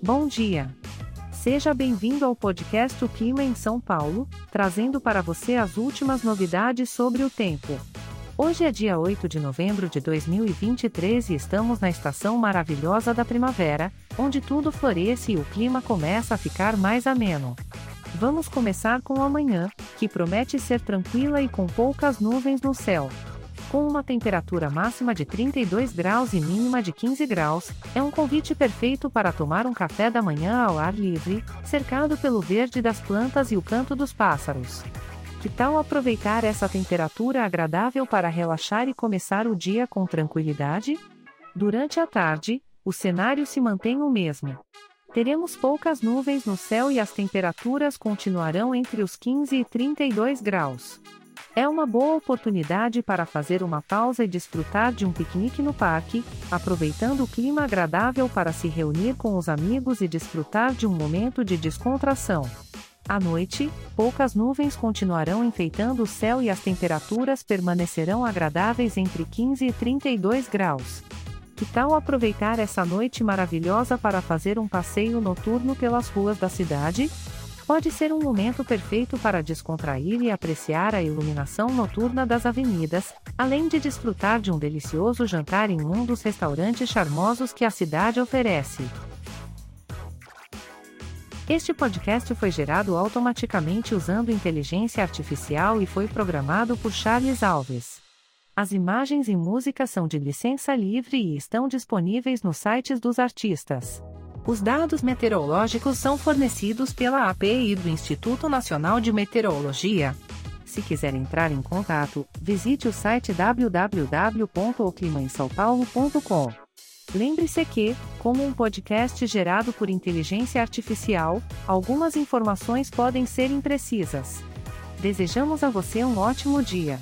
Bom dia! Seja bem-vindo ao podcast O Clima em São Paulo, trazendo para você as últimas novidades sobre o tempo. Hoje é dia 8 de novembro de 2023 e estamos na estação maravilhosa da primavera, onde tudo floresce e o clima começa a ficar mais ameno. Vamos começar com amanhã, que promete ser tranquila e com poucas nuvens no céu. Com uma temperatura máxima de 32 graus e mínima de 15 graus, é um convite perfeito para tomar um café da manhã ao ar livre, cercado pelo verde das plantas e o canto dos pássaros. Que tal aproveitar essa temperatura agradável para relaxar e começar o dia com tranquilidade? Durante a tarde, o cenário se mantém o mesmo. Teremos poucas nuvens no céu e as temperaturas continuarão entre os 15 e 32 graus. É uma boa oportunidade para fazer uma pausa e desfrutar de um piquenique no parque, aproveitando o clima agradável para se reunir com os amigos e desfrutar de um momento de descontração. À noite, poucas nuvens continuarão enfeitando o céu e as temperaturas permanecerão agradáveis entre 15 e 32 graus. Que tal aproveitar essa noite maravilhosa para fazer um passeio noturno pelas ruas da cidade? Pode ser um momento perfeito para descontrair e apreciar a iluminação noturna das avenidas, além de desfrutar de um delicioso jantar em um dos restaurantes charmosos que a cidade oferece. Este podcast foi gerado automaticamente usando inteligência artificial e foi programado por Charles Alves. As imagens e músicas são de licença livre e estão disponíveis nos sites dos artistas. Os dados meteorológicos são fornecidos pela API do Instituto Nacional de Meteorologia. Se quiser entrar em contato, visite o site www.oclimaemsaopaulo.com. Lembre-se que, como um podcast gerado por inteligência artificial, algumas informações podem ser imprecisas. Desejamos a você um ótimo dia.